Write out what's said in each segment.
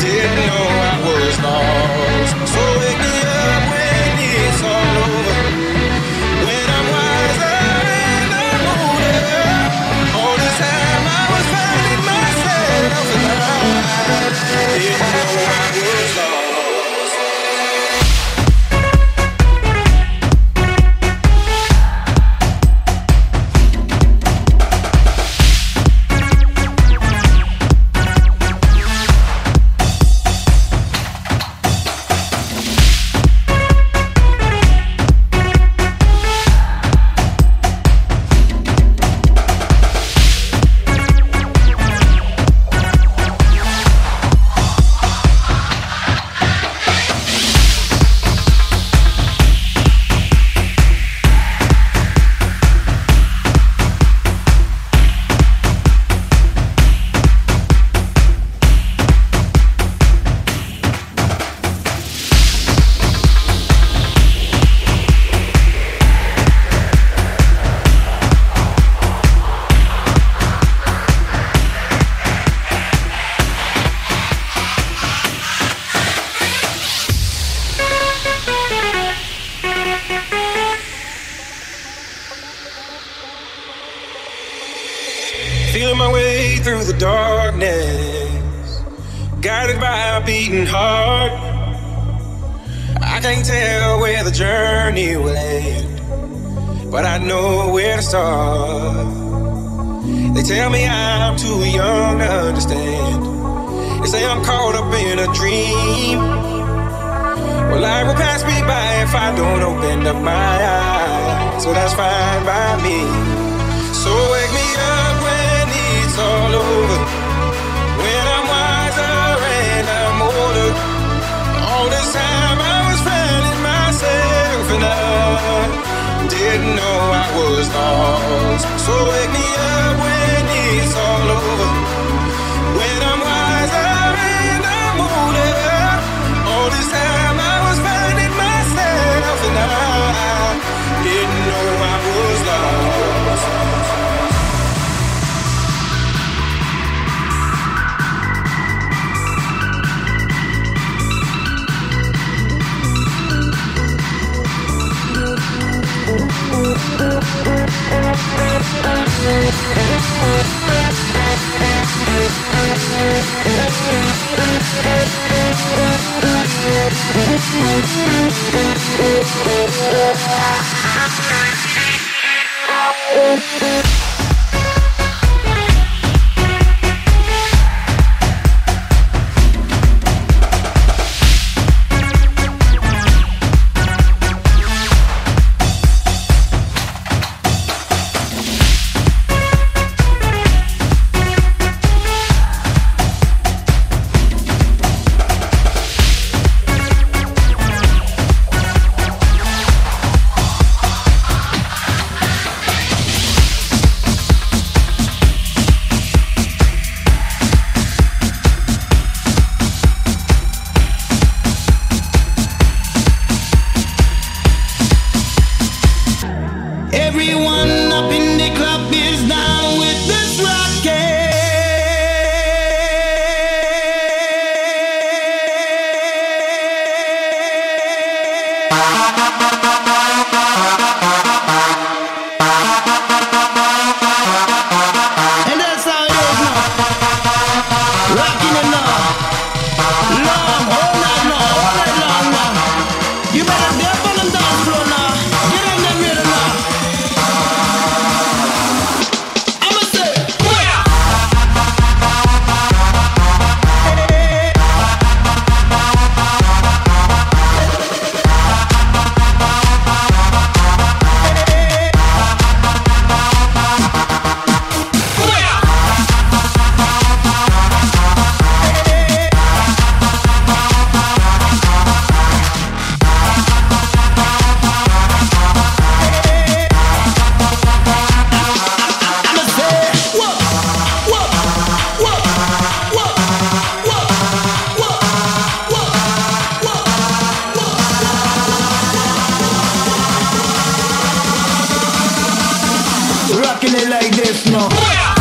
Didn't know I was lost. In a dream. Well, life will pass me by if I don't open up my eyes, so that's fine by me. So wake me up when it's all over. When I'm wiser and I'm older. All this time I was finding myself and I didn't know I was lost. So wake me up when it's all over. Know rocking it like this now.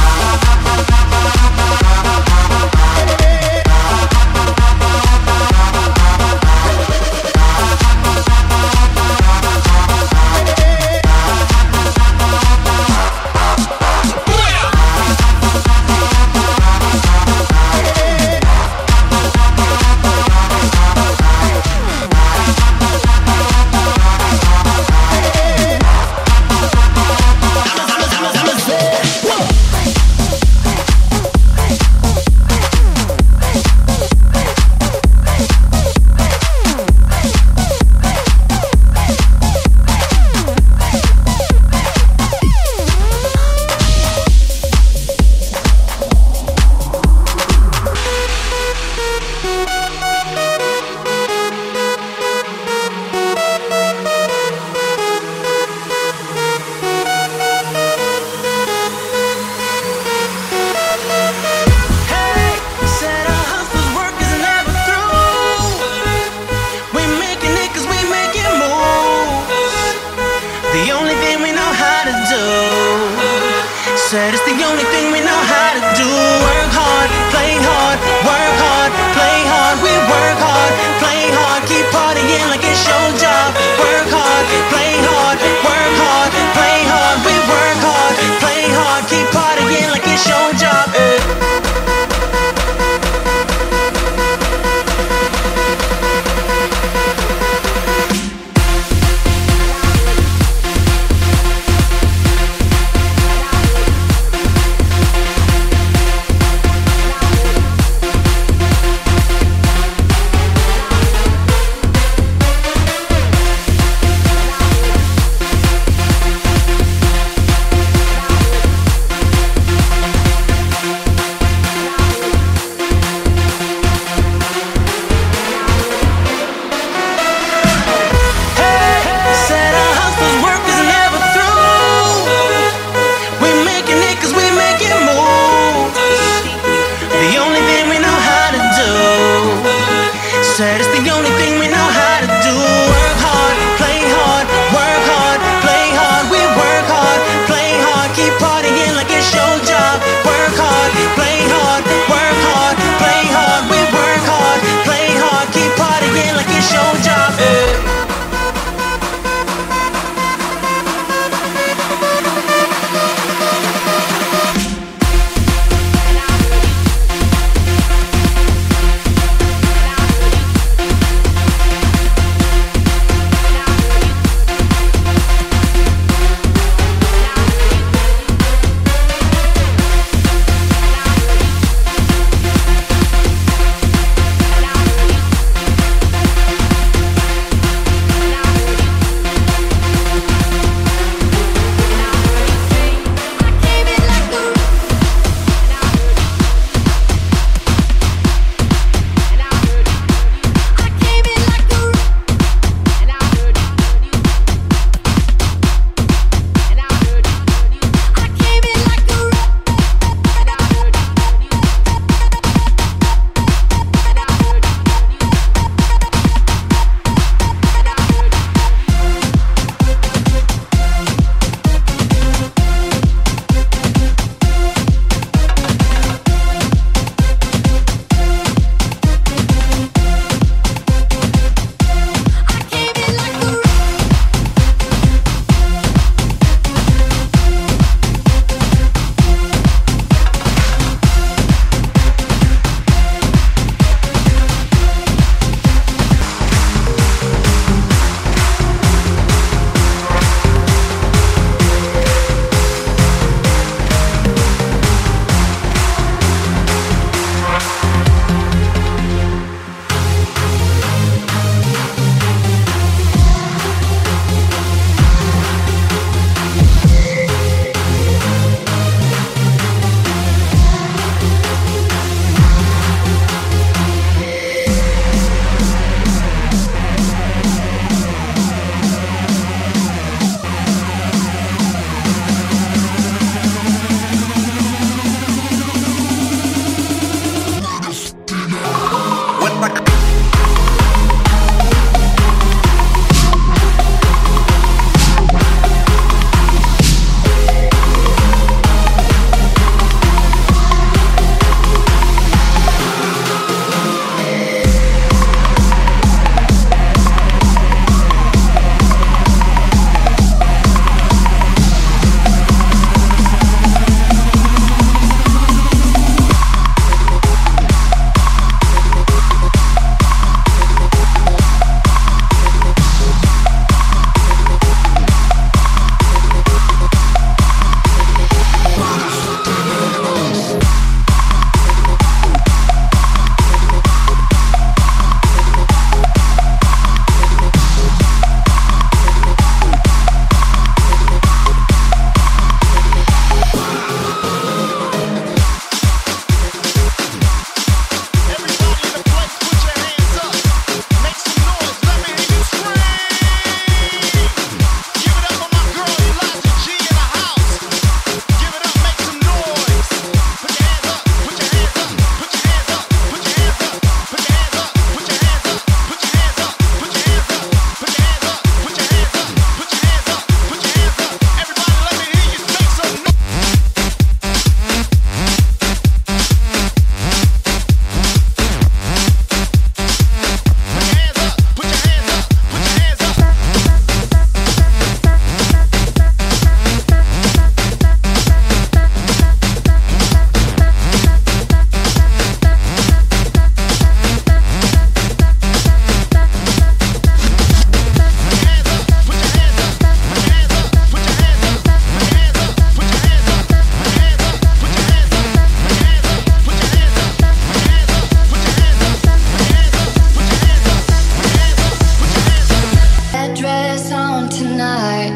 dress on tonight.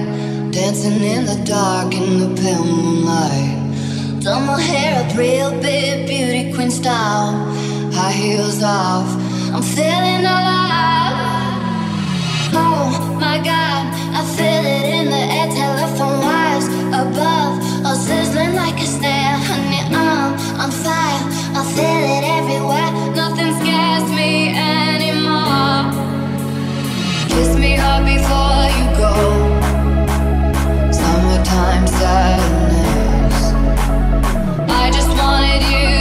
Dancing in the dark in the pale moonlight. Done my hair up real big, beauty queen style. High heels off, I'm feeling alive. Oh my god, I feel it in the air. Telephone wires above, all sizzling like a snare. Honey, I'm on fire, I feel it everywhere. Nothing scares me anymore. Summertime sadness. I just wanted you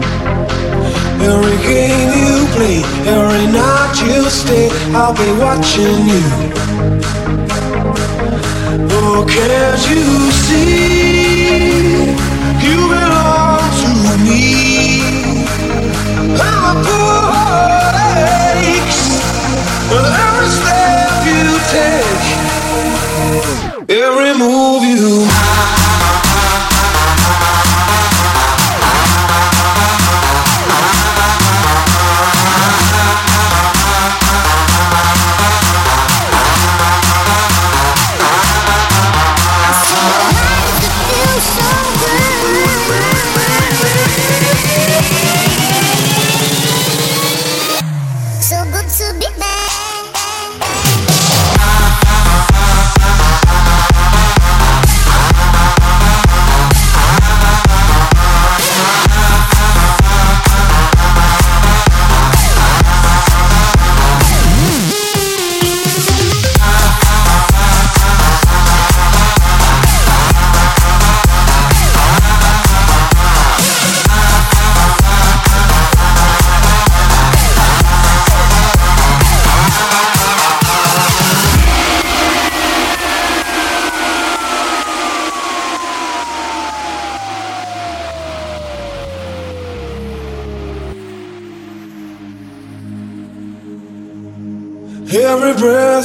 play, every night you stay, I'll be watching you. Oh, can't you see? You belong to me. And my poor heart aches with every step you take,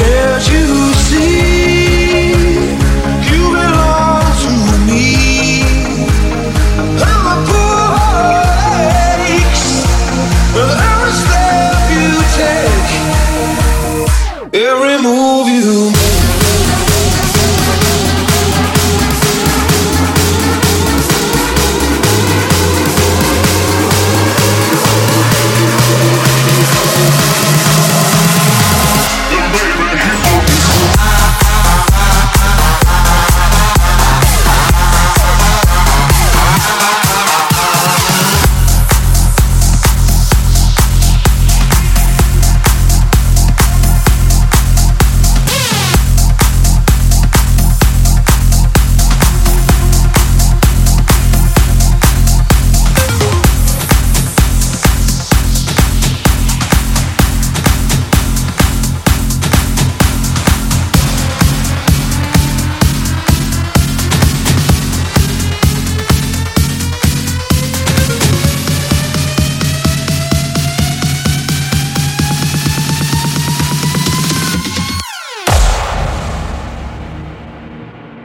Can't you see?